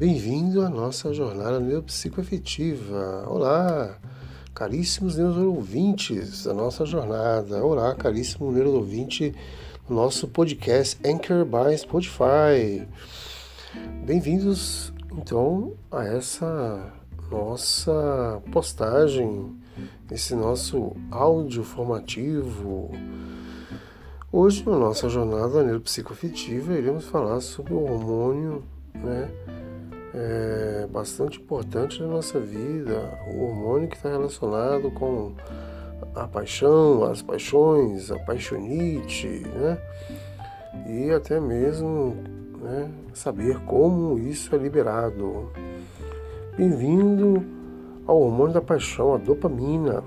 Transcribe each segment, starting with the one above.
Bem-vindo à nossa jornada neuropsicoafetiva. Olá, caríssimos neuroouvintes da nossa jornada. Olá, caríssimo neurouvinte do nosso podcast Anchor by Spotify. Bem-vindos, então, a essa nossa postagem, esse nosso áudio formativo. Hoje, na nossa jornada neuropsicoafetiva, iremos falar sobre o hormônio, né? É bastante importante na nossa vida, o hormônio que está relacionado com a paixão, as paixões, a paixonite, né? E até mesmo né, saber como isso é liberado. Bem-vindo ao hormônio da paixão, a dopamina.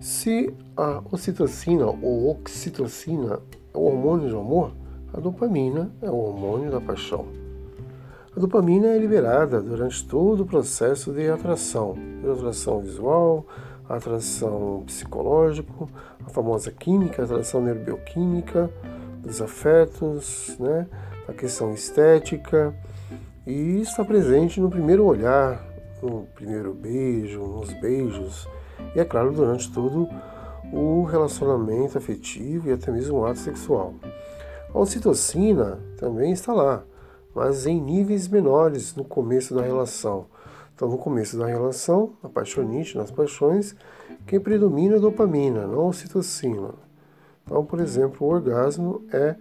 Se a ocitocina ou oxitocina é o hormônio do amor, a dopamina é o hormônio da paixão. A dopamina é liberada durante todo o processo de atração, atração visual, atração psicológica, a famosa química, a atração neurobioquímica, dos afetos, né? a questão estética, e está presente no primeiro olhar, no primeiro beijo, nos beijos, e é claro, durante todo o relacionamento afetivo e até mesmo o ato sexual. A ocitocina também está lá, mas em níveis menores no começo da relação. Então, no começo da relação, a paixonite, nas paixões, quem predomina é a dopamina, não a ocitocina. Então, por exemplo, o orgasmo é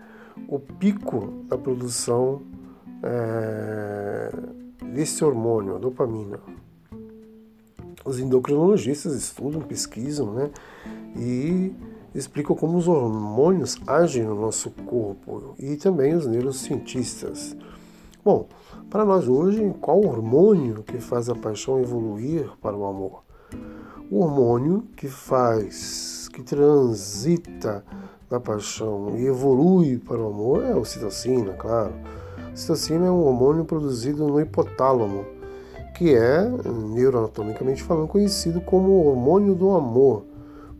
o pico da produção é, desse hormônio, a dopamina. Os endocrinologistas estudam, pesquisam, né? E explicam como os hormônios agem no nosso corpo e também os neurocientistas. Bom, para nós hoje, qual hormônio que faz a paixão evoluir para o amor? O hormônio que faz, que transita da paixão e evolui para o amor é a ocitocina, claro. A ocitocina é um hormônio produzido no hipotálamo, que é, neuroanatomicamente falando, conhecido como hormônio do amor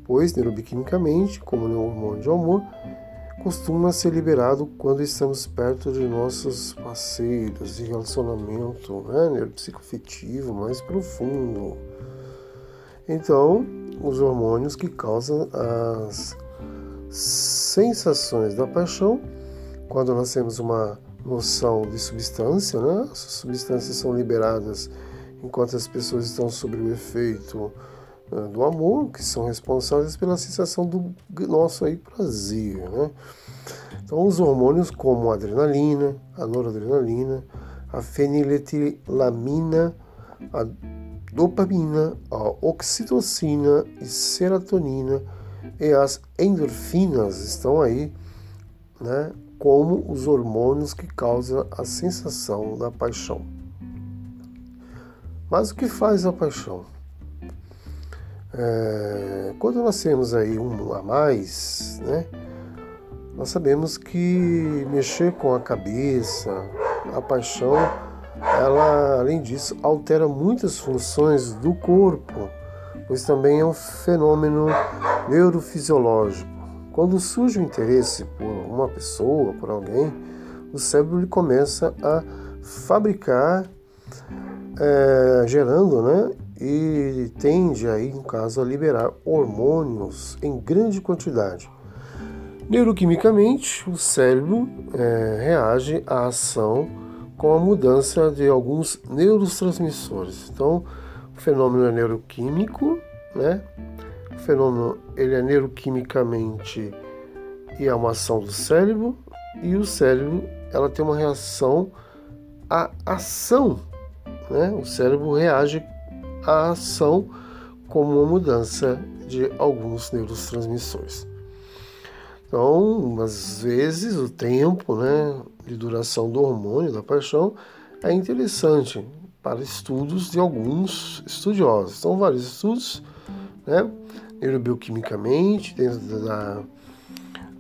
pois neurobiquimicamente, como no hormônio de amor, costuma ser liberado quando estamos perto de nossos parceiros de relacionamento né, neuropsicoafetivo mais profundo. Então, os hormônios que causam as sensações da paixão, quando nós temos uma noção de substância, né? As substâncias são liberadas enquanto as pessoas estão sob o efeito do amor, que são responsáveis pela sensação do nosso aí prazer, né? Então, os hormônios como a adrenalina, a noradrenalina, a feniletilamina, a dopamina, a oxitocina e serotonina e as endorfinas estão aí, né, como os hormônios que causam a sensação da paixão. Mas o que faz a paixão? É, quando nós temos aí um a mais, né, nós sabemos que mexer com a cabeça, a paixão, ela, além disso, altera muitas funções do corpo, pois também é um fenômeno neurofisiológico. Quando surge o interesse por uma pessoa, por alguém, o cérebro começa a fabricar, é, gerando né, e tende aí, no caso, a liberar hormônios em grande quantidade. Neuroquimicamente, o cérebro é, reage à ação com a mudança de alguns neurotransmissores. Então, o fenômeno é neuroquímico, né? O fenômeno ele é neuroquimicamente e é uma ação do cérebro e o cérebro ela tem uma reação à ação, né? O cérebro reage a ação como uma mudança de alguns neurotransmissores. Então, às vezes, o tempo né, de duração do hormônio da paixão é interessante para estudos de alguns estudiosos. São vários estudos, né, neurobioquimicamente, dentro da,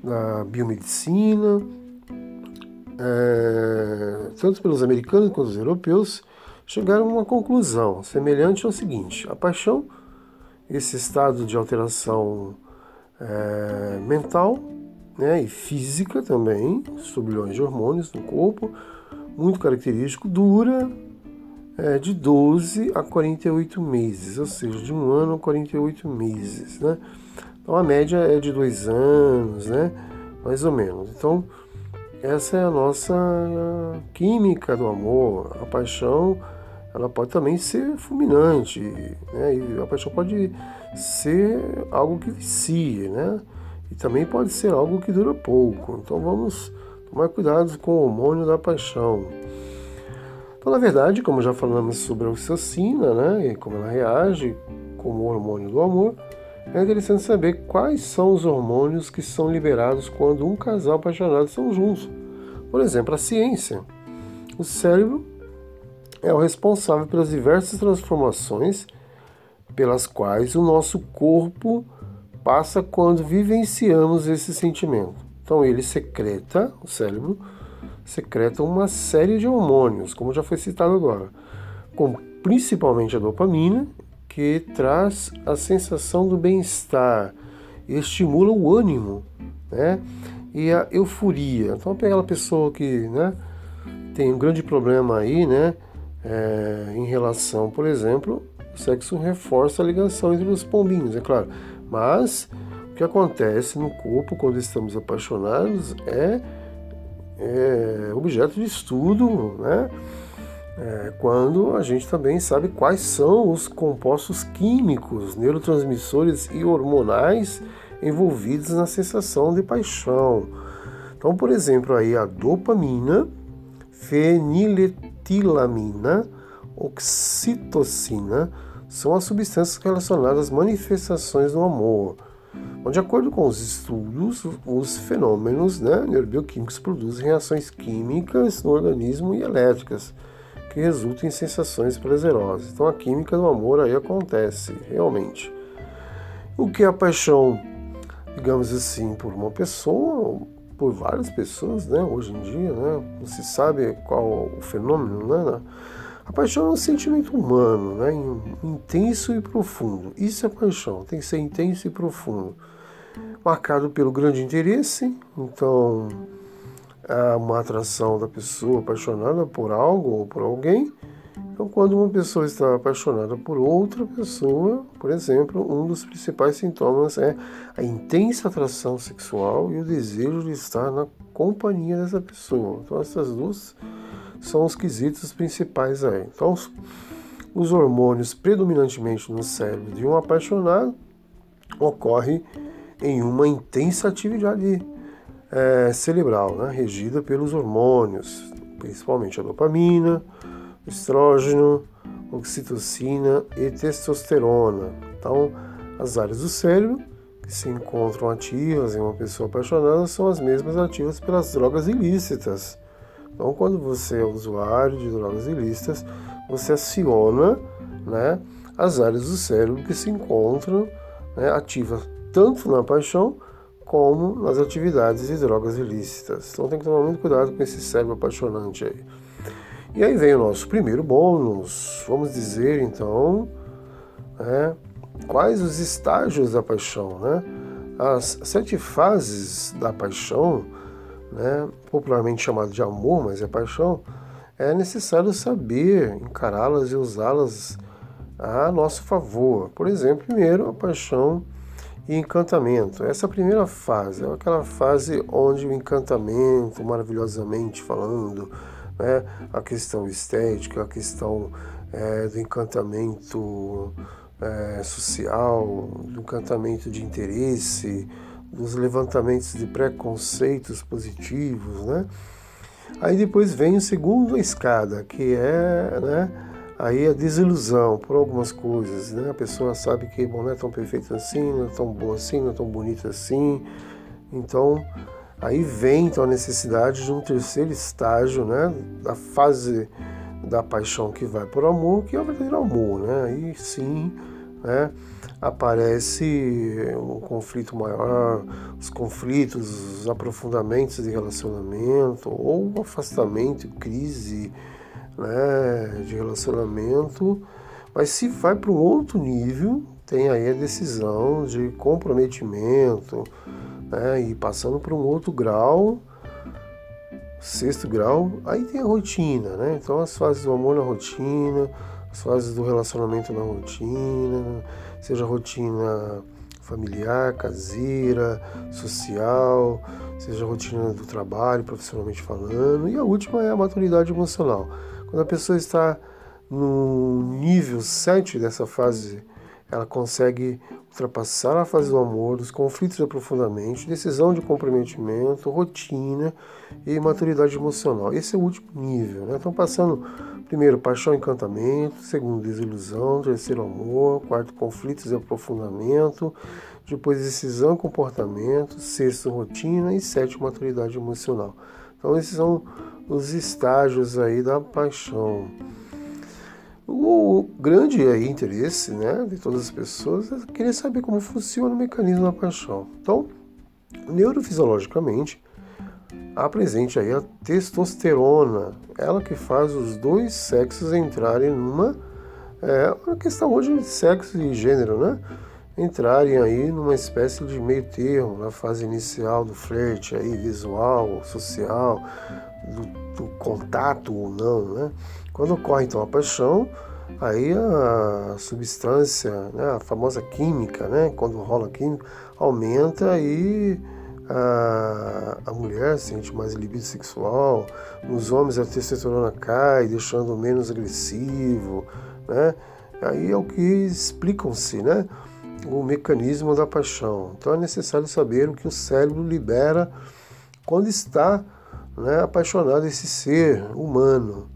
da biomedicina, é, tanto pelos americanos quanto os europeus, chegaram a uma conclusão semelhante ao seguinte: a paixão, esse estado de alteração é, mental né, e física também, bilhões de hormônios no corpo, muito característico, dura é, de 12 a 48 meses, ou seja, de um ano a 48 meses, né? Então a média é de dois anos, né? Mais ou menos. Então essa é a nossa química do amor. A paixão ela pode também ser fulminante, né? E a paixão pode ser algo que vicia, né? E também pode ser algo que dura pouco. Então vamos tomar cuidado com o hormônio da paixão. Então, na verdade, como já falamos sobre a oxitocina, né, e como ela reage como hormônio do amor, é interessante saber quais são os hormônios que são liberados quando um casal apaixonado estão juntos. Por exemplo, a ciência. O cérebro é o responsável pelas diversas transformações pelas quais o nosso corpo passa quando vivenciamos esse sentimento. Então ele secreta, o cérebro secreta uma série de hormônios, como já foi citado agora, com principalmente a dopamina, que traz a sensação do bem-estar, estimula o ânimo, né? E a euforia. Então, aquela pessoa que, né, tem um grande problema aí, né, é, em relação, por exemplo, o sexo reforça a ligação entre os pombinhos, é claro. Mas o que acontece no corpo quando estamos apaixonados é, é objeto de estudo, né? É, quando a gente também sabe quais são os compostos químicos, neurotransmissores e hormonais envolvidos na sensação de paixão. Então, por exemplo, aí a dopamina, feniletilamina, oxitocina são as substâncias relacionadas às manifestações do amor. De acordo com os estudos, os fenômenos né, neurobioquímicos produzem reações químicas no organismo e elétricas que resultam em sensações prazerosas. Então a química do amor aí acontece realmente. O que é a paixão, digamos assim, por uma pessoa, por várias pessoas, né? Hoje em dia, né? Não se sabe qual o fenômeno, né? A paixão é um sentimento humano, né? intenso e profundo. Isso é paixão, tem que ser intenso e profundo. Marcado pelo grande interesse, então há uma atração da pessoa apaixonada por algo ou por alguém. Então, quando uma pessoa está apaixonada por outra pessoa, por exemplo, um dos principais sintomas é a intensa atração sexual e o desejo de estar na companhia dessa pessoa. Então, essas duas são os quesitos principais aí. Então, os hormônios predominantemente no cérebro de um apaixonado ocorre em uma intensa atividade é, cerebral, né, regida pelos hormônios, principalmente a dopamina, estrógeno, oxitocina e testosterona. Então, as áreas do cérebro que se encontram ativas em uma pessoa apaixonada são as mesmas ativas pelas drogas ilícitas. Então, quando você é usuário de drogas ilícitas, você aciona né, as áreas do cérebro que se encontram né, ativas tanto na paixão como nas atividades de drogas ilícitas. Então tem que tomar muito cuidado com esse cérebro apaixonante aí. E aí vem o nosso primeiro bônus. Vamos dizer então né, quais os estágios da paixão, né? As sete fases da paixão né, popularmente chamado de amor, mas é paixão, é necessário saber encará-las e usá-las a nosso favor. Por exemplo, primeiro, a paixão e encantamento. Essa primeira fase é aquela fase onde o encantamento, maravilhosamente falando, né, a questão estética, a questão é, do encantamento é, social, do encantamento de interesse, dos levantamentos de preconceitos positivos, né? Aí depois vem o segundo escada, que é, né, aí a desilusão por algumas coisas, né? A pessoa sabe que bom, não é tão perfeito assim, não é tão boa assim, não é tão bonita assim. Então, aí vem então a necessidade de um terceiro estágio, né, da fase da paixão que vai por amor, que é o verdadeiro amor, né? Aí sim, né, aparece um conflito maior, os conflitos, os aprofundamentos de relacionamento, ou o afastamento, crise né, de relacionamento. Mas se vai para um outro nível, tem aí a decisão de comprometimento, né, e passando para um outro grau, sexto grau, aí tem a rotina, né? Então as fases do amor na rotina, as fases do relacionamento na rotina, seja rotina familiar, caseira, social, seja rotina do trabalho, profissionalmente falando, e a última é a maturidade emocional. Quando a pessoa está no nível 7 dessa fase, ela consegue ultrapassar a fase do amor, dos conflitos de aprofundamento, decisão de comprometimento, rotina e maturidade emocional. Esse é o último nível. Né? Então, passando primeiro, paixão e encantamento, segundo, desilusão, terceiro, amor, quarto, conflitos e aprofundamento, depois, decisão e comportamento, sexto, rotina e sétimo, maturidade emocional. Então, esses são os estágios aí da paixão. O grande interesse né, de todas as pessoas é querer saber como funciona o mecanismo da paixão. Então, neurofisiologicamente, há presente aí a testosterona, ela que faz os dois sexos entrarem numa é uma questão hoje de sexo e gênero, né? Entrarem aí numa espécie de meio termo na fase inicial do flerte aí visual, social, do, do contato ou não, né? Quando ocorre então a paixão, aí a substância, né, a famosa química, né, quando rola química, aumenta e a, a mulher sente mais libido sexual, nos homens a testosterona cai, deixando menos agressivo, né? Aí é o que explicam-se, né? O mecanismo da paixão. Então é necessário saber o que o cérebro libera quando está né, apaixonado esse ser humano.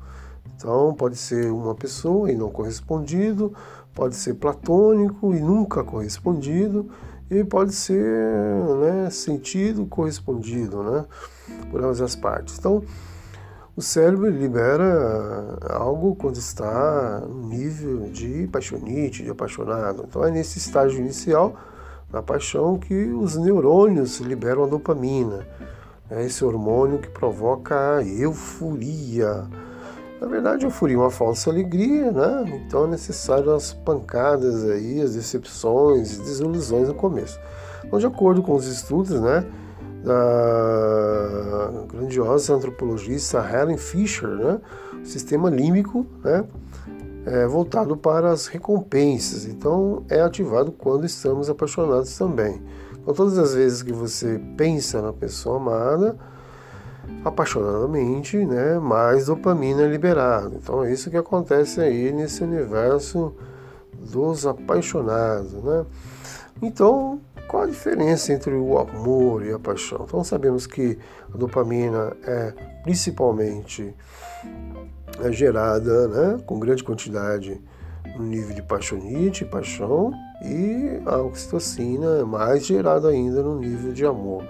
Então, pode ser uma pessoa e não correspondido, pode ser platônico e nunca correspondido, e pode ser né, sentido correspondido né, por ambas as partes. Então, o cérebro libera algo quando está no nível de paixonite, de apaixonado. Então, é nesse estágio inicial da paixão que os neurônios liberam a dopamina. É esse hormônio que provoca a euforia na verdade, eu fui uma falsa alegria, né? Então é necessário as pancadas aí, as decepções, desilusões no começo. Então, de acordo com os estudos, né, da grandiosa antropologista Helen Fisher, né, o sistema límbico, né, é voltado para as recompensas. Então, é ativado quando estamos apaixonados também. Então, todas as vezes que você pensa na pessoa amada, apaixonadamente, né, mais dopamina é liberada. Então é isso que acontece aí nesse universo dos apaixonados, né? Então, qual a diferença entre o amor e a paixão? Então sabemos que a dopamina é principalmente é gerada, né, com grande quantidade no nível de paixonite, paixão, e a oxitocina é mais gerada ainda no nível de amor.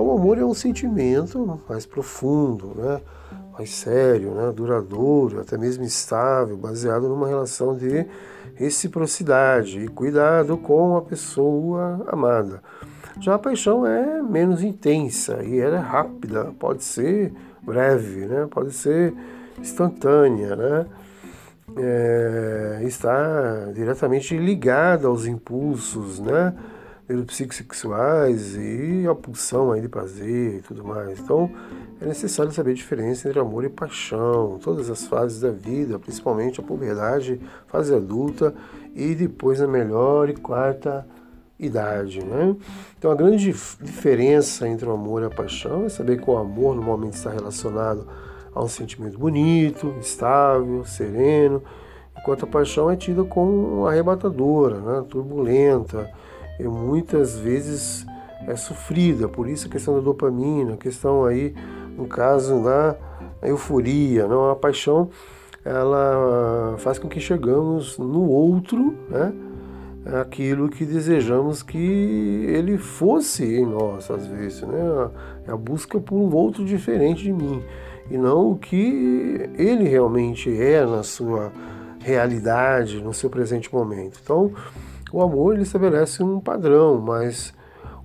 Então, o amor é um sentimento mais profundo, né? mais sério, né? duradouro, até mesmo estável, baseado numa relação de reciprocidade e cuidado com a pessoa amada. Já a paixão é menos intensa e ela é rápida, pode ser breve, né? pode ser instantânea, né? É, está diretamente ligada aos impulsos, né? Pelos psicossexuais e a pulsão aí de prazer e tudo mais. Então, é necessário saber a diferença entre amor e paixão, todas as fases da vida, principalmente a puberdade, fase adulta e depois na melhor e quarta idade, né? Então, a grande diferença entre o amor e a paixão é saber que o amor normalmente está relacionado a um sentimento bonito, estável, sereno, enquanto a paixão é tida como arrebatadora, né? turbulenta, e muitas vezes é sofrida. Por isso a questão da dopamina, a questão aí, no caso da euforia, não a paixão, ela faz com que chegamos no outro, né? aquilo que desejamos que ele fosse em nós, às vezes, né? É a busca por um outro diferente de mim e não o que ele realmente é na sua realidade, no seu presente momento. Então, o amor ele estabelece um padrão mais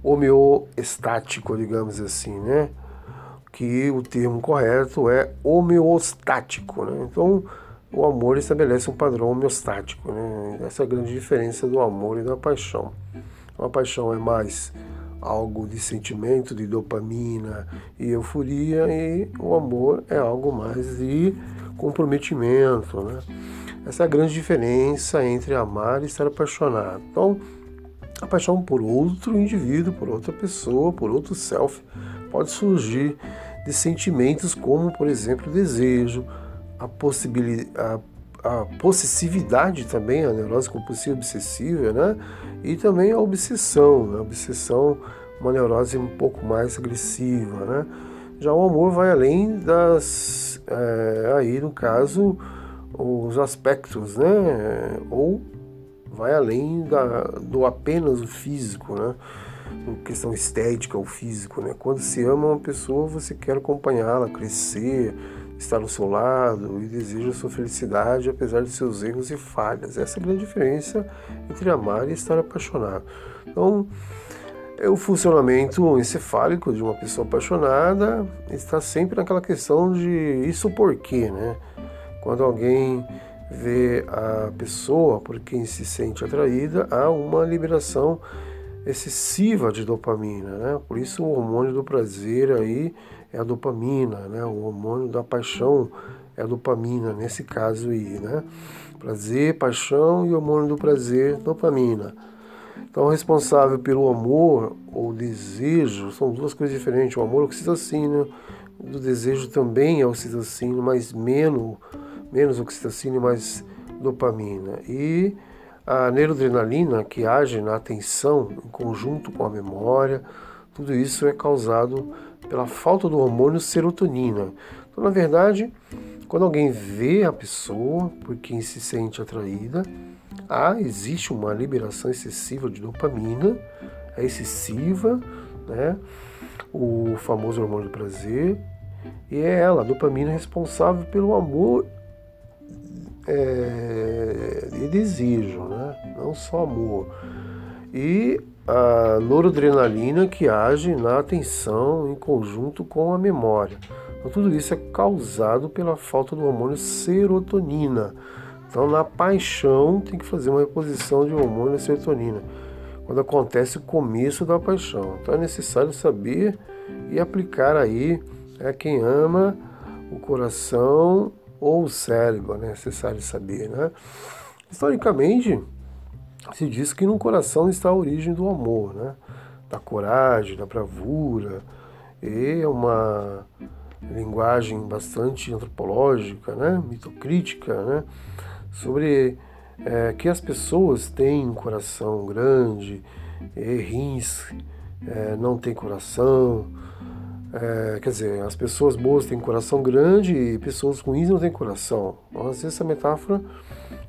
homeostático, digamos assim, né? Que o termo correto é homeostático, né? Então, o amor estabelece um padrão homeostático, né? Essa é a grande diferença do amor e da paixão. A paixão é mais algo de sentimento, de dopamina e euforia, e o amor é algo mais de comprometimento, né? Essa é a grande diferença entre amar e estar apaixonado. Então, a paixão por outro indivíduo, por outra pessoa, por outro self, pode surgir de sentimentos como, por exemplo, desejo, a, possibilidade, a, a possessividade também, a neurose compulsiva obsessiva, né? E também a obsessão, né? a obsessão, uma neurose um pouco mais agressiva, né? Já o amor vai além das, é, aí no caso, os aspectos, né? Ou vai além da, do apenas o físico, né? Em questão estética ou físico, né? Quando se ama uma pessoa, você quer acompanhá-la, crescer, estar ao seu lado e deseja sua felicidade apesar de seus erros e falhas. Essa é a grande diferença entre amar e estar apaixonado. Então, é o funcionamento encefálico de uma pessoa apaixonada está sempre naquela questão de isso por quê, né? Quando alguém vê a pessoa por quem se sente atraída, há uma liberação excessiva de dopamina, né? Por isso o hormônio do prazer aí é a dopamina, né? O hormônio da paixão é a dopamina nesse caso aí, né? Prazer, paixão e hormônio do prazer, dopamina. Então, responsável pelo amor ou desejo são duas coisas diferentes. O amor é oxitocina, do desejo também é oxitocina, mas menos menos oxitocina e mais dopamina. E a neuroadrenalina, que age na atenção em conjunto com a memória, tudo isso é causado pela falta do hormônio serotonina. Então, na verdade, quando alguém vê a pessoa por quem se sente atraída, há, existe uma liberação excessiva de dopamina, é excessiva, né? o famoso hormônio do prazer, e é ela, a dopamina, responsável pelo amor é, de desejo, né? não só amor. E a noradrenalina que age na atenção em conjunto com a memória. Então, tudo isso é causado pela falta do hormônio serotonina. Então, na paixão, tem que fazer uma reposição de hormônio serotonina, quando acontece o começo da paixão. Então, é necessário saber e aplicar aí é quem ama o coração ou o cérebro, é necessário saber. Né? Historicamente, se diz que no coração está a origem do amor, né? da coragem, da bravura, e é uma linguagem bastante antropológica, né? mitocrítica, né? sobre é, que as pessoas têm um coração grande, e rins é, não têm coração, é, quer dizer, as pessoas boas têm coração grande e pessoas ruins não têm coração. Mas essa metáfora,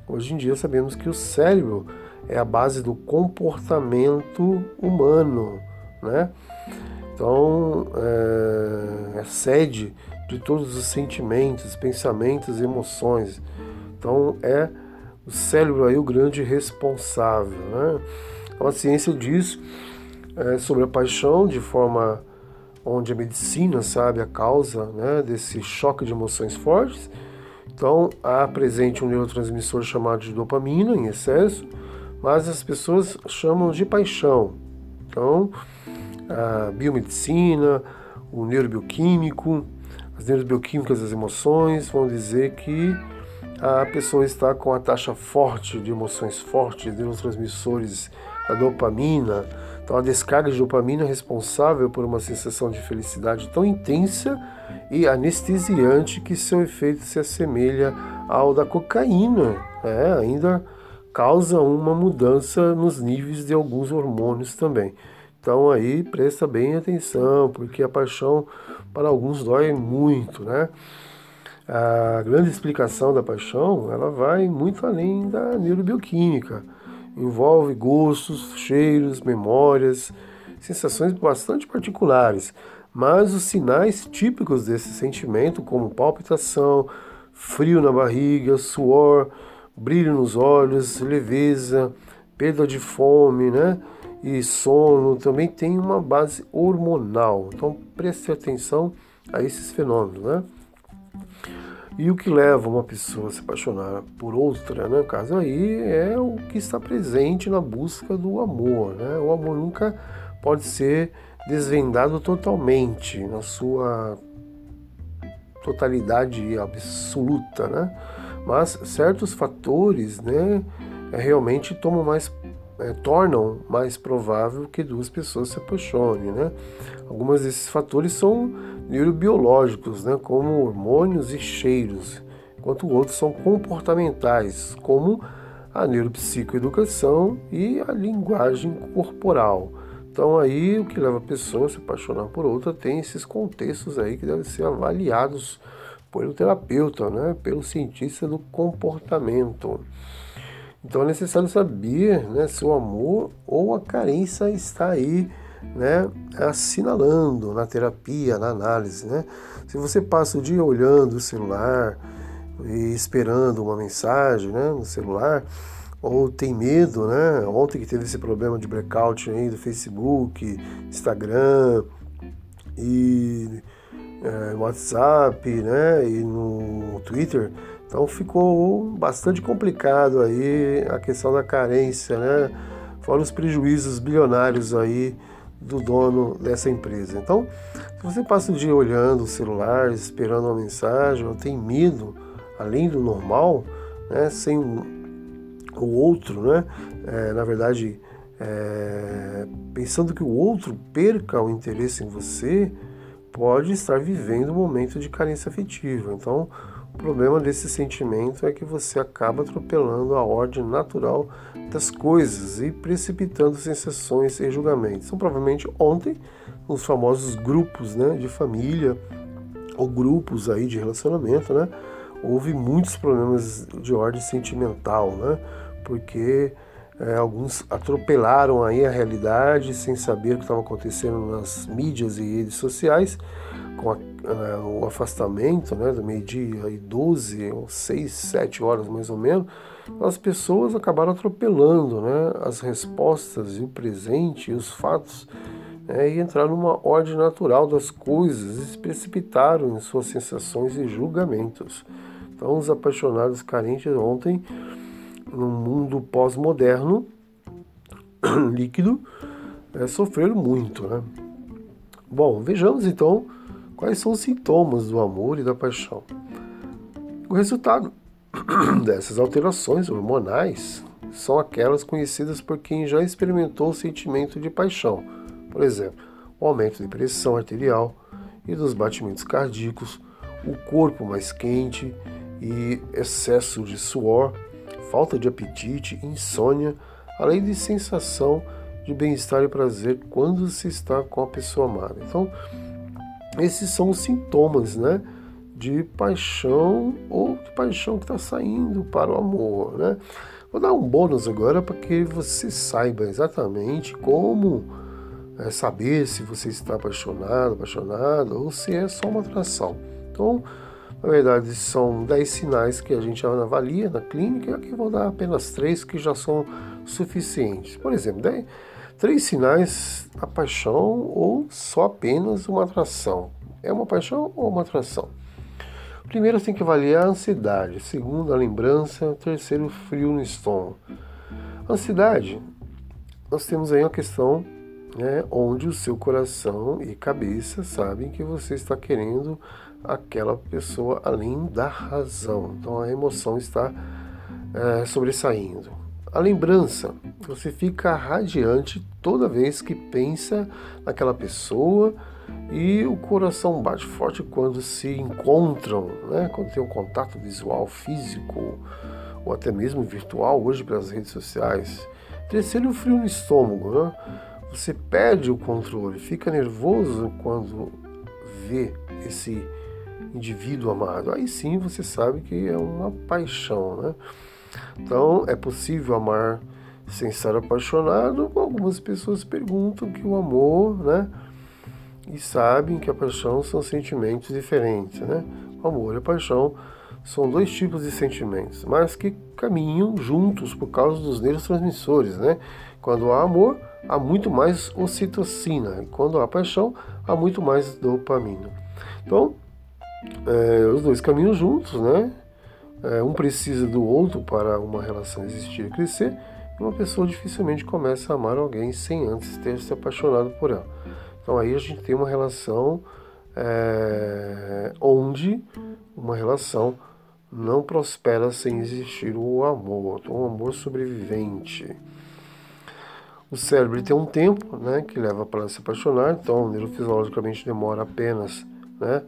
hoje em dia sabemos que o cérebro é a base do comportamento humano, né? Então, é, é sede de todos os sentimentos, pensamentos emoções. Então, é o cérebro aí o grande responsável, né? Então, a ciência diz é, sobre a paixão de forma onde a medicina sabe a causa né, desse choque de emoções fortes. Então, há presente um neurotransmissor chamado de dopamina em excesso, mas as pessoas chamam de paixão. Então, a biomedicina, o neurobioquímico, as neurobioquímicas das emoções vão dizer que a pessoa está com a taxa forte de emoções fortes, neurotransmissores da dopamina, então, a descarga de dopamina é responsável por uma sensação de felicidade tão intensa e anestesiante que seu efeito se assemelha ao da cocaína. É, ainda causa uma mudança nos níveis de alguns hormônios também. Então aí presta bem atenção, porque a paixão para alguns dói muito, né? A grande explicação da paixão, ela vai muito além da neurobioquímica envolve gostos, cheiros, memórias, sensações bastante particulares, mas os sinais típicos desse sentimento, como palpitação, frio na barriga, suor, brilho nos olhos, leveza, perda de fome, né? E sono também tem uma base hormonal. Então preste atenção a esses fenômenos, né? E o que leva uma pessoa a se apaixonar por outra, né, caso aí, é o que está presente na busca do amor. Né? O amor nunca pode ser desvendado totalmente na sua totalidade absoluta, né? Mas certos fatores, né, realmente tomam mais é, tornam mais provável que duas pessoas se apaixonem, né? Alguns desses fatores são neurobiológicos, né, como hormônios e cheiros, enquanto outros são comportamentais, como a neuropsicoeducação e a linguagem corporal. Então aí o que leva a pessoa a se apaixonar por outra tem esses contextos aí que devem ser avaliados pelo terapeuta, né, pelo cientista do comportamento. Então é necessário saber né, se o amor ou a carência está aí né, assinalando na terapia, na análise. Né? Se você passa o dia olhando o celular e esperando uma mensagem né, no celular, ou tem medo, né? Ontem que teve esse problema de blackout aí do Facebook, Instagram e é, WhatsApp, né? E no Twitter. Então ficou bastante complicado aí a questão da carência, né? Fora os prejuízos bilionários aí do dono dessa empresa. Então, se você passa o dia olhando o celular, esperando uma mensagem, ou tem medo, além do normal, né? Sem o outro, né? É, na verdade, é, pensando que o outro perca o interesse em você, pode estar vivendo um momento de carência afetiva. Então, o problema desse sentimento é que você acaba atropelando a ordem natural das coisas e precipitando sensações e julgamentos. Então, provavelmente ontem, nos famosos grupos né, de família ou grupos aí de relacionamento, né, houve muitos problemas de ordem sentimental, né? porque é, alguns atropelaram aí a realidade sem saber o que estava acontecendo nas mídias e redes sociais, com a, o afastamento né, do meio-dia e 12, ou 6, 7 horas mais ou menos, as pessoas acabaram atropelando né, as respostas e o presente e os fatos né, e entraram numa ordem natural das coisas e se precipitaram em suas sensações e julgamentos. Então, os apaixonados carentes ontem no mundo pós-moderno, líquido, é, sofreram muito. Né? Bom, vejamos então quais são os sintomas do amor e da paixão. O resultado dessas alterações hormonais são aquelas conhecidas por quem já experimentou o sentimento de paixão. Por exemplo, o aumento de pressão arterial e dos batimentos cardíacos, o corpo mais quente e excesso de suor, falta de apetite, insônia, além de sensação de bem-estar e prazer quando se está com a pessoa amada. Então, esses são os sintomas, né? De paixão ou de paixão que está saindo para o amor, né? Vou dar um bônus agora para que você saiba exatamente como é, saber se você está apaixonado, apaixonado ou se é só uma atração. Então, na verdade, são 10 sinais que a gente avalia na clínica, e aqui vou dar apenas três que já são suficientes. Por exemplo, 10, três sinais da paixão ou só apenas uma atração. É uma paixão ou uma atração? Primeiro, tem que avaliar a ansiedade. Segundo, a lembrança. Terceiro, frio no estômago. Ansiedade, nós temos aí uma questão né, onde o seu coração e cabeça sabem que você está querendo aquela pessoa além da razão. Então a emoção está é, sobressaindo. A lembrança, você fica radiante toda vez que pensa naquela pessoa e o coração bate forte quando se encontram, né? quando tem um contato visual, físico ou até mesmo virtual, hoje pelas redes sociais. Terceiro, o frio no estômago. Né? Você perde o controle, fica nervoso quando vê esse indivíduo amado. Aí sim você sabe que é uma paixão, né? Então é possível amar sem estar apaixonado? Algumas pessoas perguntam que o amor, né? E sabem que a paixão são sentimentos diferentes, né? O amor e a paixão são dois tipos de sentimentos, mas que caminham juntos por causa dos neurotransmissores, né? Quando há amor, há muito mais ocitocina, e quando há paixão, há muito mais dopamina. Então, é, os dois caminham juntos, né? É, um precisa do outro para uma relação existir e crescer, uma pessoa dificilmente começa a amar alguém sem antes ter se apaixonado por ela. Então aí a gente tem uma relação é, onde uma relação não prospera sem existir o amor, o amor sobrevivente. O cérebro tem um tempo né, que leva para se apaixonar, então neurofisiologicamente demora apenas né,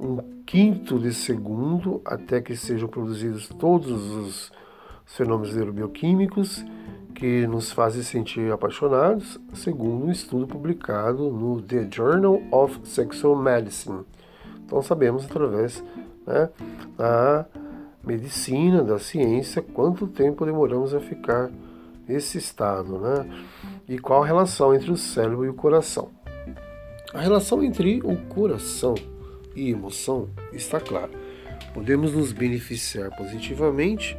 um quinto de segundo até que sejam produzidos todos os fenômenos neurobioquímicos que nos fazem sentir apaixonados, segundo um estudo publicado no The Journal of Sexual Medicine. Então sabemos através né, da medicina, da ciência, quanto tempo demoramos a ficar nesse estado, né? E qual a relação entre o cérebro e o coração? A relação entre o coração e emoção está clara. Podemos nos beneficiar positivamente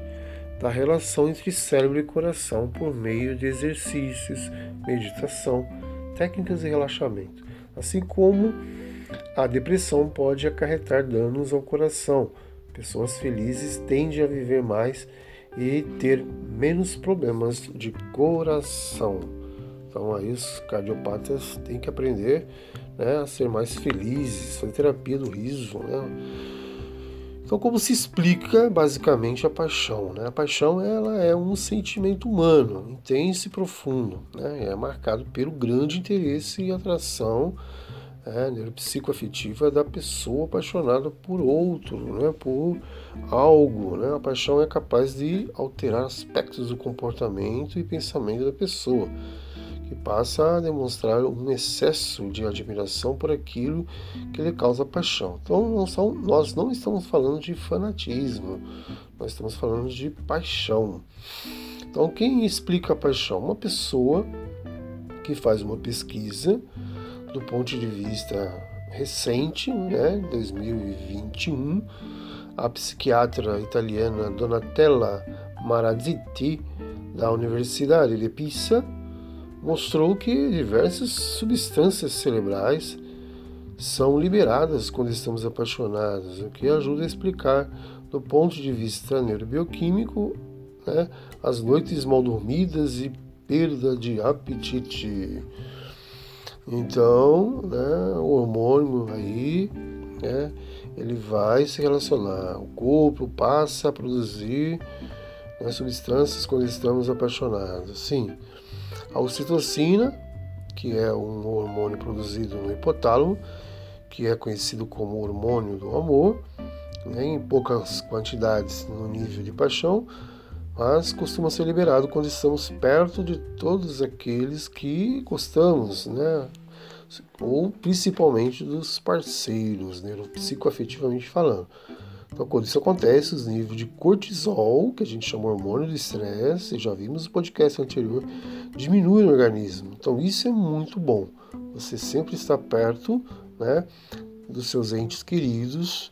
da relação entre cérebro e coração por meio de exercícios, meditação, técnicas de relaxamento, assim como a depressão pode acarretar danos ao coração. Pessoas felizes tendem a viver mais e ter menos problemas de coração. Então aí os cardiopatas têm que aprender né, a ser mais felizes, fazer terapia do riso, né? Então, como se explica basicamente a paixão? Né? A paixão ela é um sentimento humano, intenso e profundo, né? é marcado pelo grande interesse e atração é, neuropsicoafetiva da pessoa apaixonada por outro, né? por algo. Né? A paixão é capaz de alterar aspectos do comportamento e pensamento da pessoa que passa a demonstrar um excesso de admiração por aquilo que lhe causa paixão. Então, são, nós não estamos falando de fanatismo, nós estamos falando de paixão. Então, quem explica a paixão? Uma pessoa que faz uma pesquisa do ponto de vista recente, né, 2021, a psiquiatra italiana Donatella Marazziti, da Universidade de Pisa, mostrou que diversas substâncias cerebrais são liberadas quando estamos apaixonados, o que ajuda a explicar, do ponto de vista neurobioquímico, né, as noites mal dormidas e perda de apetite. Então, né, o hormônio aí, né, ele vai se relacionar. O corpo passa a produzir né, substâncias quando estamos apaixonados. Sim, a ocitocina, que é um hormônio produzido no hipotálamo, que é conhecido como hormônio do amor, né, em poucas quantidades no nível de paixão, mas costuma ser liberado quando estamos perto de todos aqueles que gostamos, né? ou principalmente dos parceiros, neuropsicoafetivamente falando. Então, quando isso acontece, os níveis de cortisol, que a gente chama hormônio do estresse, já vimos no podcast anterior, diminuem no organismo. Então, isso é muito bom. Você sempre está perto né, dos seus entes queridos,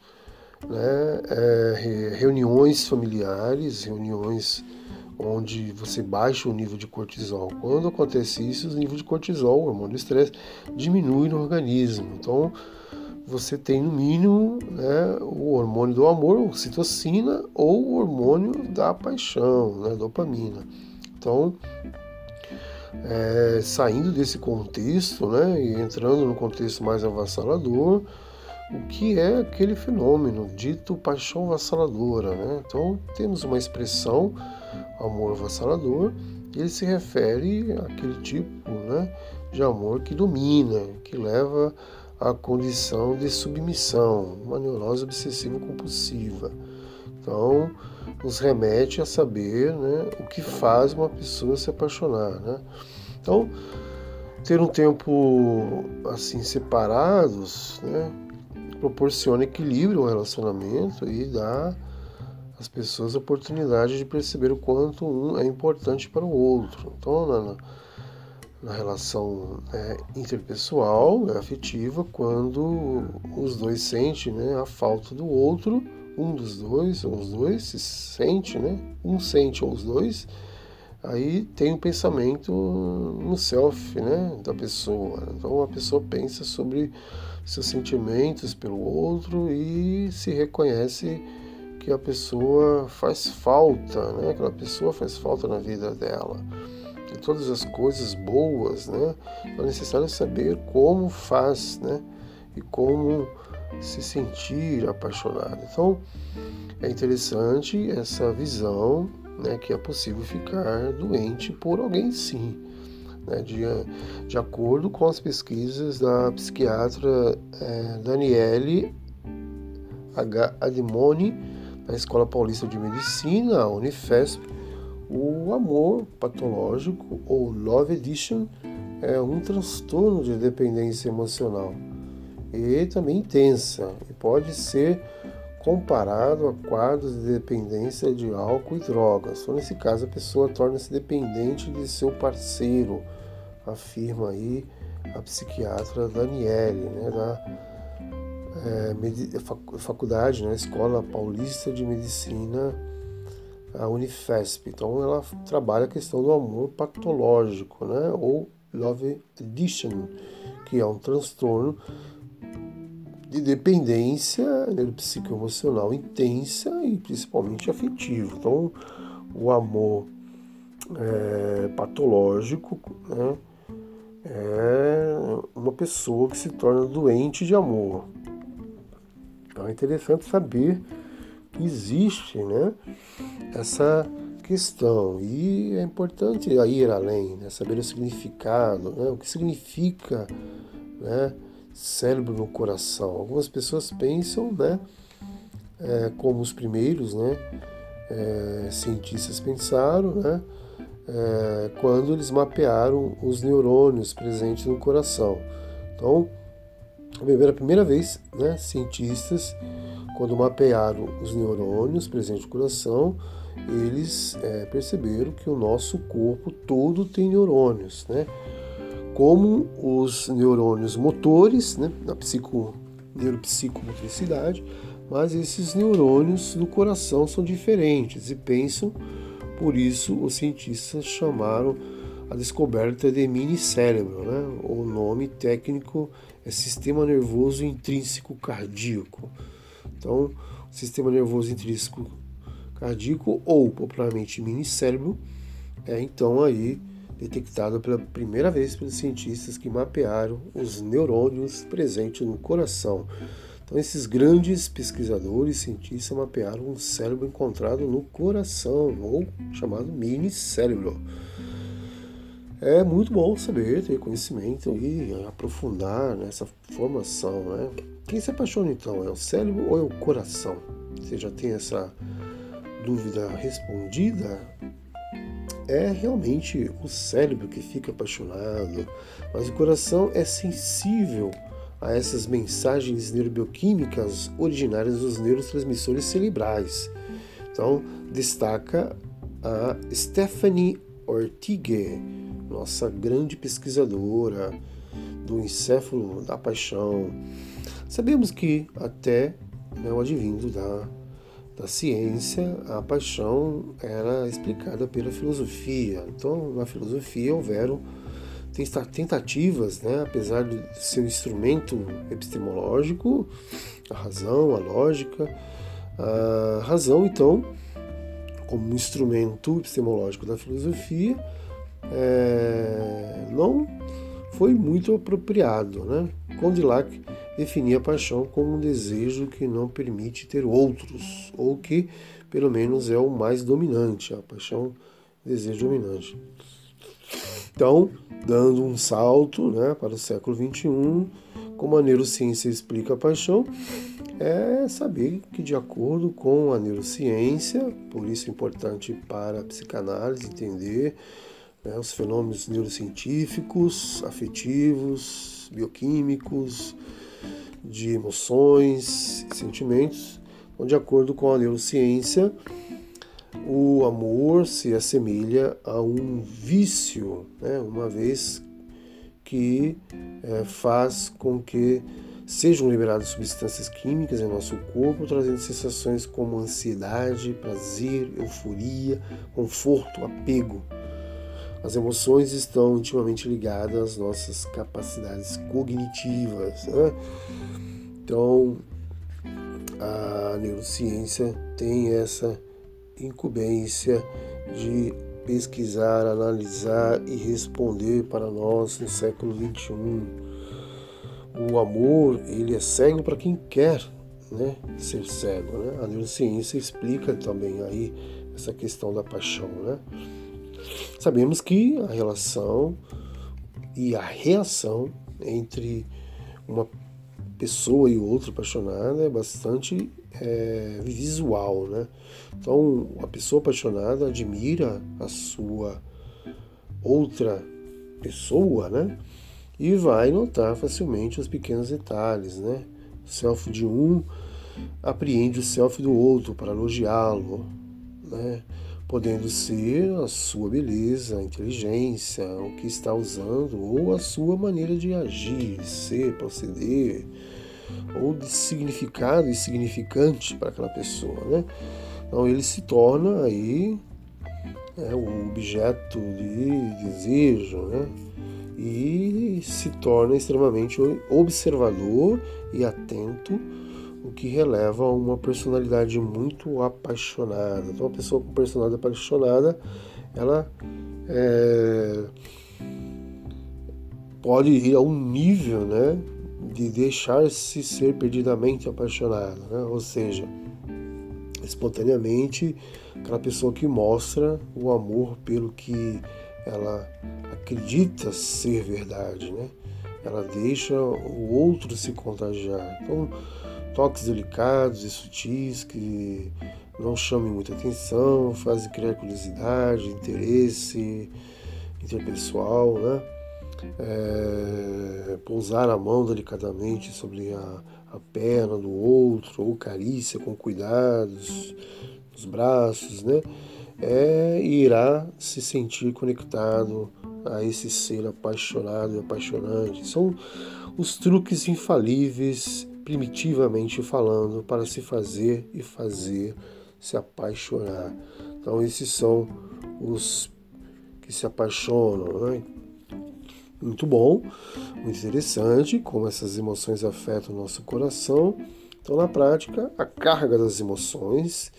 né, é, reuniões familiares, reuniões onde você baixa o nível de cortisol. Quando acontece isso, o nível de cortisol, o hormônio do estresse, diminui no organismo. Então, você tem no mínimo né, o hormônio do amor, ocitocina, ou o hormônio da paixão, né, dopamina. Então, é, saindo desse contexto né, e entrando no contexto mais avassalador, o que é aquele fenômeno dito paixão avassaladora. Né? Então, temos uma expressão, amor avassalador, ele se refere àquele tipo né, de amor que domina, que leva a condição de submissão, uma neurose obsessiva-compulsiva. Então, nos remete a saber né, o que faz uma pessoa se apaixonar. Né? Então, ter um tempo assim separados né, proporciona equilíbrio ao relacionamento e dá às pessoas a oportunidade de perceber o quanto um é importante para o outro. Então, na, na relação é, interpessoal, é afetiva, quando os dois sentem né, a falta do outro, um dos dois, ou os dois se sente, né, um sente ou os dois, aí tem um pensamento no self né, da pessoa. Então a pessoa pensa sobre seus sentimentos pelo outro e se reconhece que a pessoa faz falta, né? Aquela pessoa faz falta na vida dela. Todas as coisas boas, né? É necessário saber como faz, né? E como se sentir apaixonado. Então, é interessante essa visão, né? Que é possível ficar doente por alguém sim. Né, de, de acordo com as pesquisas da psiquiatra é, Daniele H. Admoni, da Escola Paulista de Medicina, a Unifesp, o amor patológico ou love addiction é um transtorno de dependência emocional e também intensa e pode ser comparado a quadros de dependência de álcool e drogas. Então, nesse caso, a pessoa torna-se dependente de seu parceiro, afirma aí a psiquiatra Daniele, né, da é, faculdade, né, Escola Paulista de Medicina, a Unifesp. Então ela trabalha a questão do amor patológico, né, ou love addiction, que é um transtorno de dependência né, psicoemocional intensa e principalmente afetivo. Então o amor é, patológico, né, é uma pessoa que se torna doente de amor. Então é interessante saber existe né, essa questão e é importante ir além, né, saber o significado, né, o que significa né, cérebro no coração. Algumas pessoas pensam, né, é, como os primeiros né, é, cientistas pensaram, né, é, quando eles mapearam os neurônios presentes no coração. Então, pela primeira vez, né, cientistas, quando mapearam os neurônios presentes no coração, eles é, perceberam que o nosso corpo todo tem neurônios, né? Como os neurônios motores, né, da psico, neuropsicomotricidade, mas esses neurônios do coração são diferentes e pensam, por isso os cientistas chamaram a descoberta de mini cérebro, né? O nome técnico é sistema nervoso intrínseco cardíaco. Então, sistema nervoso intrínseco cardíaco ou popularmente mini cérebro é então aí detectado pela primeira vez pelos cientistas que mapearam os neurônios presentes no coração. Então, esses grandes pesquisadores cientistas mapearam um cérebro encontrado no coração, ou chamado mini cérebro. É muito bom saber, ter conhecimento e aprofundar nessa formação. Né? Quem se apaixona então? É o cérebro ou é o coração? Você já tem essa dúvida respondida? É realmente o cérebro que fica apaixonado, mas o coração é sensível a essas mensagens neurobioquímicas originárias dos neurotransmissores cerebrais. Então, destaca a Stephanie Ortigue, nossa grande pesquisadora do encéfalo da paixão. Sabemos que até né, o advindo da, da ciência, a paixão era explicada pela filosofia. Então, na filosofia houveram tentativas, né, apesar de ser um instrumento epistemológico, a razão, a lógica, a razão, então, como um instrumento epistemológico da filosofia, é, não foi muito apropriado. Né? Condillac definia a paixão como um desejo que não permite ter outros, ou que pelo menos é o mais dominante, a paixão, desejo dominante. Então, dando um salto né, para o século XXI, como a neurociência explica a paixão, é saber que, de acordo com a neurociência, por isso é importante para a psicanálise entender né, os fenômenos neurocientíficos, afetivos, bioquímicos, de emoções e sentimentos. Então, de acordo com a neurociência, o amor se assemelha a um vício, né, uma vez que é, faz com que sejam liberadas substâncias químicas em nosso corpo, trazendo sensações como ansiedade, prazer, euforia, conforto, apego. As emoções estão intimamente ligadas às nossas capacidades cognitivas. Né? Então, a neurociência tem essa incumbência de pesquisar, analisar e responder para nós no século XXI. O amor, ele é cego para quem quer né, ser cego. Né? A neurociência explica também aí essa questão da paixão. Né? Sabemos que a relação e a reação entre uma pessoa e outra apaixonada é bastante é, visual, né? Então, a pessoa apaixonada admira a sua outra pessoa, né? E vai notar facilmente os pequenos detalhes, né? O selfie de um apreende o selfie do outro para elogiá-lo, né? Podendo ser a sua beleza, a inteligência, o que está usando ou a sua maneira de agir, ser, proceder, ou de significado e significante para aquela pessoa, né? Então ele se torna aí é, um objeto de desejo, né? E se torna extremamente observador e atento, o que releva uma personalidade muito apaixonada. Então, uma pessoa com personalidade apaixonada, ela é, pode ir a um nível, né, de deixar-se ser perdidamente apaixonada, né? ou seja, espontaneamente aquela pessoa que mostra o amor pelo que ela acredita ser verdade, né? Ela deixa o outro se contagiar. Então, toques delicados e sutis que não chamem muita atenção, fazem criar curiosidade, interesse interpessoal, né? é, pousar a mão delicadamente sobre a, a perna do outro, ou carícia com cuidados nos braços, né? É, irá se sentir conectado a esse ser apaixonado e apaixonante. São os truques infalíveis, primitivamente falando, para se fazer e fazer se apaixonar. Então, esses são os que se apaixonam. Né? muito bom, muito interessante, como essas emoções afetam o nosso coração. Então, na prática, a carga das emoções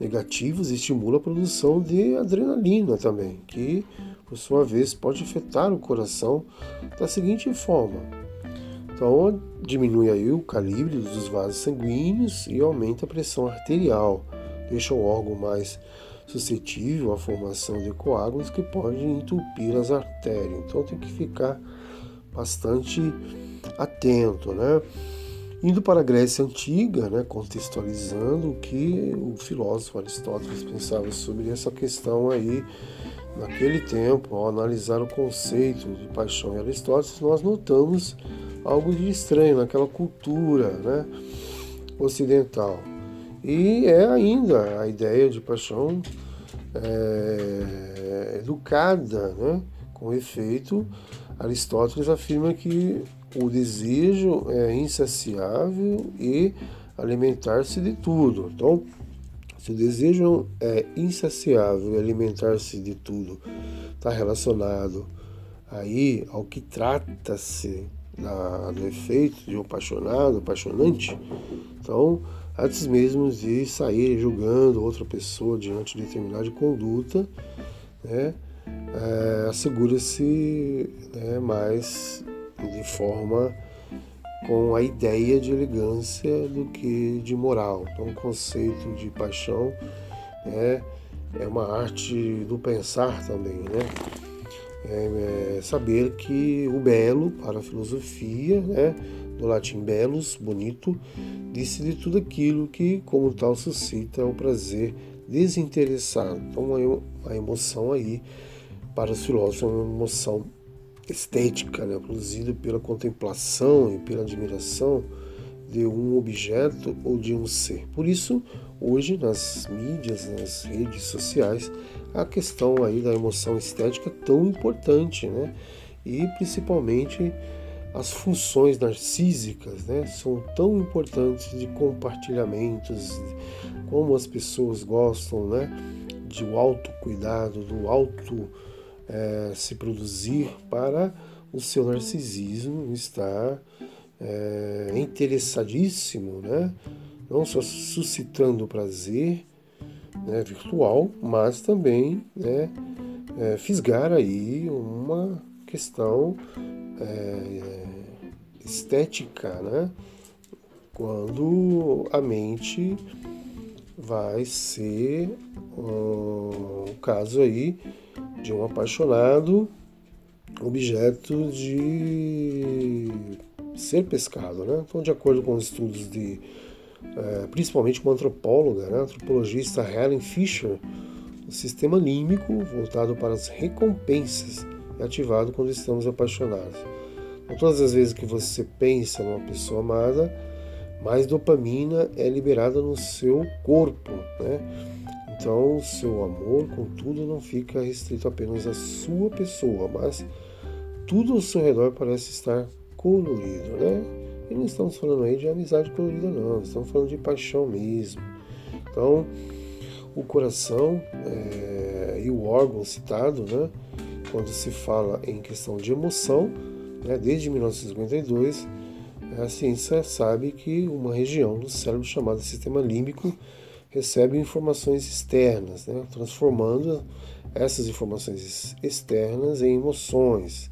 negativas estimula a produção de adrenalina também, que, por sua vez, pode afetar o coração da seguinte forma. Então, diminui aí o calibre dos vasos sanguíneos e aumenta a pressão arterial, deixa o órgão mais suscetível à formação de coágulos que podem entupir as artérias. Então tem que ficar bastante atento, né? Indo para a Grécia Antiga, né, contextualizando o que o filósofo Aristóteles pensava sobre essa questão aí, naquele tempo, ao analisar o conceito de paixão em Aristóteles, nós notamos algo de estranho naquela cultura né, ocidental. E é ainda a ideia de paixão é, educada, né? com efeito, Aristóteles afirma que o desejo é insaciável e alimentar-se de tudo. Então, se o desejo é insaciável e alimentar-se de tudo está relacionado aí ao que trata-se do efeito de um apaixonado, apaixonante, então antes mesmo de sair julgando outra pessoa diante de determinada conduta, né, é, assegura-se né, mais de forma com a ideia de elegância do que de moral. Então, o conceito de paixão né, é uma arte do pensar também, né? É, é saber que o belo para a filosofia, né, do latim belos, bonito, disse de tudo aquilo que, como tal, suscita o prazer desinteressado. Então, a emoção aí, para os filósofos, é uma emoção estética, né, produzida pela contemplação e pela admiração de um objeto ou de um ser. Por isso, hoje nas mídias, nas redes sociais, a questão aí da emoção estética tão importante, né? E principalmente as funções narcísicas né, são tão importantes de compartilhamentos, como as pessoas gostam né, de o autocuidado, do auto é, se produzir para o seu narcisismo estar é, interessadíssimo né, não só suscitando prazer né, virtual, mas também né, é, fisgar aí uma questão é, estética, né? Quando a mente vai ser um caso aí de um apaixonado objeto de ser pescado, né? Então, de acordo com os estudos de principalmente uma antropóloga, né, antropologista Helen Fisher, o sistema límbico voltado para as recompensas é ativado quando estamos apaixonados. Então, todas as vezes que você pensa numa pessoa amada, mais dopamina é liberada no seu corpo, né? Então, seu amor, contudo, não fica restrito apenas à sua pessoa, mas tudo ao seu redor parece estar colorido, né? E não estamos falando aí de amizade colorida, não, estamos falando de paixão mesmo. Então, o coração é, e o órgão citado, né? Quando se fala em questão de emoção, né, desde 1952, a ciência sabe que uma região do cérebro chamada sistema límbico recebe informações externas, né, transformando essas informações externas em emoções.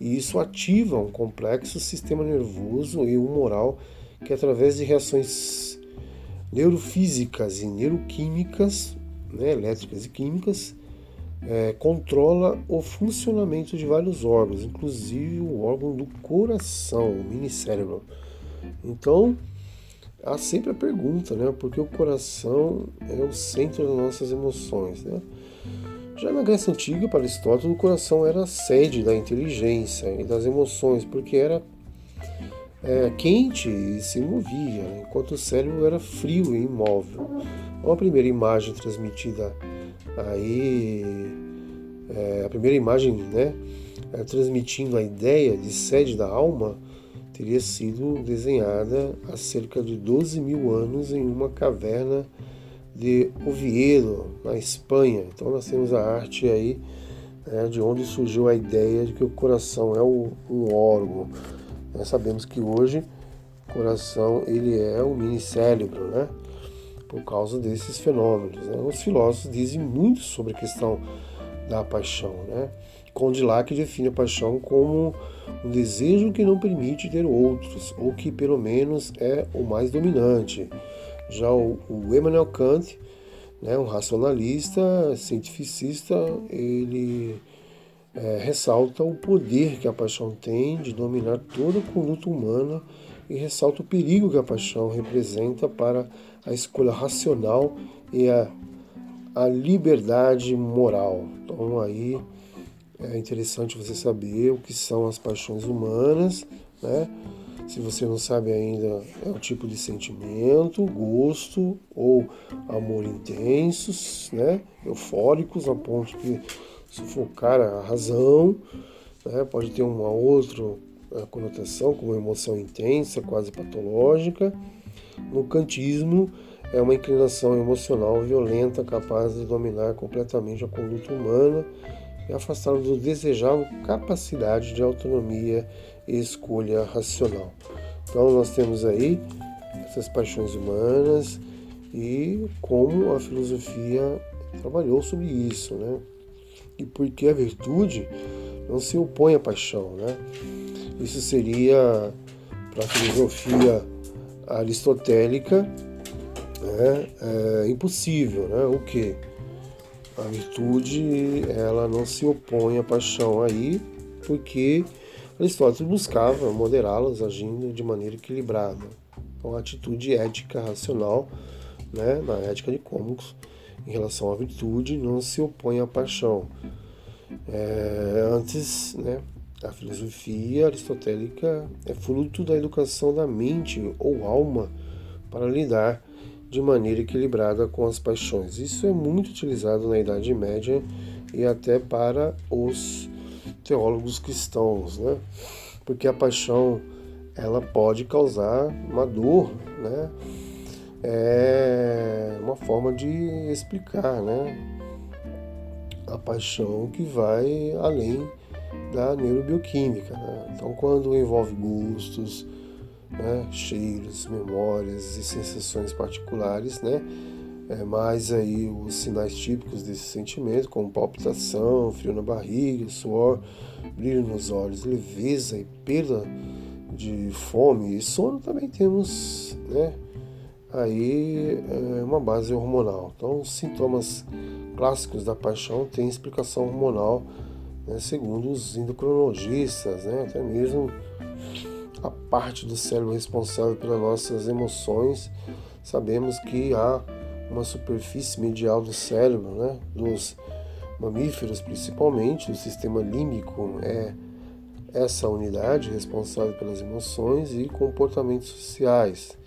E isso ativa um complexo sistema nervoso e humoral que, através de reações neurofísicas e neuroquímicas, né, elétricas e químicas, é, controla o funcionamento de vários órgãos, inclusive o órgão do coração, o minicérebro. Então, há sempre a pergunta, né? Porque o coração é o centro das nossas emoções, né? Já na Grécia Antiga, para Aristóteles, o coração era a sede da inteligência e das emoções, porque era é, quente e se movia, né? enquanto o cérebro era frio e imóvel. Uma primeira imagem transmitida aí, é, a primeira imagem, né, é, transmitindo a ideia de sede da alma, teria sido desenhada há cerca de 12 mil anos em uma caverna de Oviedo, na Espanha. Então nós temos a arte aí né, de onde surgiu a ideia de que o coração é um, um órgão. Nós sabemos que hoje o coração ele é um mini cérebro, né? Por causa desses fenômenos. Né? Os filósofos dizem muito sobre a questão da paixão, né? Condillac define a paixão como um desejo que não permite ter outros, ou que pelo menos é o mais dominante. Já o, o Emmanuel Kant, né, um racionalista, cientificista, ele é, ressalta o poder que a paixão tem de dominar toda a conduta humana e ressalta o perigo que a paixão representa para a escolha racional e a, a liberdade moral. Então aí é interessante você saber o que são as paixões humanas, né? Se você não sabe ainda, é o tipo de sentimento, gosto ou amor intensos, né? Eufóricos a ponto de sufocar a razão, né? Pode ter uma outra é, conotação como emoção intensa, quase patológica. No kantismo, é uma inclinação emocional violenta capaz de dominar completamente a conduta humana e afastá-lo do desejável capacidade de autonomia e escolha racional. Então nós temos aí essas paixões humanas e como a filosofia trabalhou sobre isso, né? E porque a virtude não se opõe à paixão, né? Isso seria para a filosofia aristotélica né, é impossível, né? O que? A virtude ela não se opõe à paixão aí, porque Aristóteles buscava moderá-las agindo de maneira equilibrada. Então, a atitude ética racional, né, na ética de Cômicos, em relação à virtude, não se opõe à paixão. É, antes, né, a filosofia aristotélica é fruto da educação da mente ou alma para lidar de maneira equilibrada com as paixões. Isso é muito utilizado na Idade Média e até para os teólogos cristãos, né? Porque a paixão ela pode causar uma dor, né? É uma forma de explicar, né? A paixão que vai além da neurobioquímica. Né? Então, quando envolve gostos, né? cheiros, memórias e sensações particulares, né? É, mais aí os sinais típicos desse sentimento, como palpitação, frio na barriga, suor, brilho nos olhos, leveza e perda de fome e sono, também temos né, aí é, uma base hormonal. Então, os sintomas clássicos da paixão têm explicação hormonal, né, segundo os endocrinologistas, né, até mesmo a parte do cérebro responsável pelas nossas emoções. Sabemos que há uma superfície medial do cérebro, né, dos mamíferos principalmente, o sistema límbico é essa unidade responsável pelas emoções e comportamentos sociais.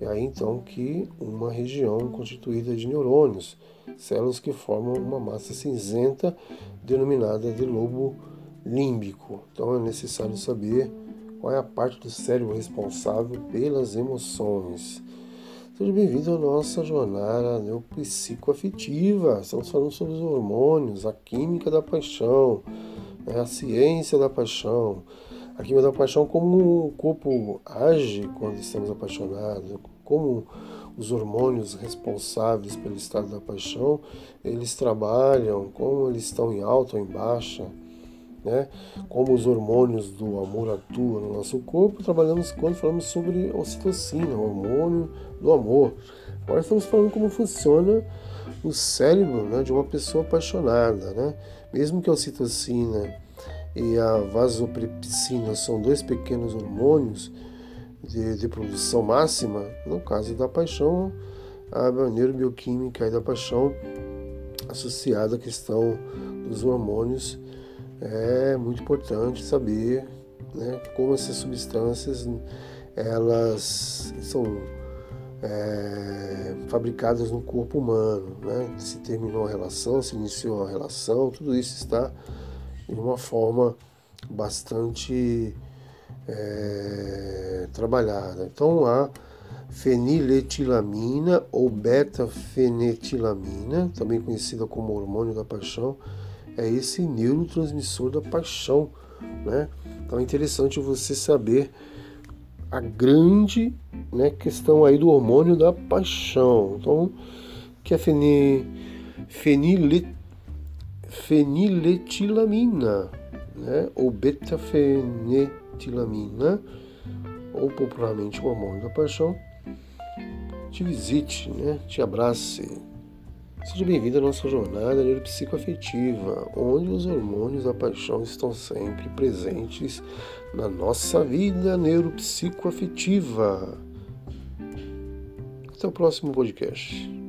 É aí então que uma região constituída de neurônios, células que formam uma massa cinzenta denominada de lobo límbico. Então é necessário saber qual é a parte do cérebro responsável pelas emoções. Seja bem-vindo à nossa jornada neuropsicoafetiva. Estamos falando sobre os hormônios, a química da paixão, né? a ciência da paixão. A química da paixão, como o corpo age quando estamos apaixonados, como os hormônios responsáveis pelo estado da paixão, eles trabalham, como eles estão em alta ou em baixa, né? como os hormônios do amor atuam no nosso corpo, trabalhamos quando falamos sobre ocitocina, o hormônio do amor. Agora estamos falando como funciona o cérebro né, de uma pessoa apaixonada. Né? Mesmo que a ocitocina e a vasopressina são dois pequenos hormônios de, de produção máxima, no caso da paixão, a neurobioquímica da paixão associada à questão dos hormônios é muito importante saber né, como essas substâncias elas são é, fabricadas no corpo humano, né? se terminou a relação, se iniciou a relação, tudo isso está de uma forma bastante é, trabalhada. Então a feniletilamina ou beta-fenetilamina, também conhecida como hormônio da paixão, é esse neurotransmissor da paixão. Né? Então é interessante você saber a grande né, questão aí do hormônio da paixão. Então, que é feni, fenilet, feniletilamina, né, ou beta-fenetilamina, ou popularmente o hormônio da paixão, te visite, né, te abrace, Seja bem-vindo à nossa jornada neuropsicoafetiva, onde os hormônios da paixão estão sempre presentes na nossa vida neuropsicoafetiva. Até o próximo podcast.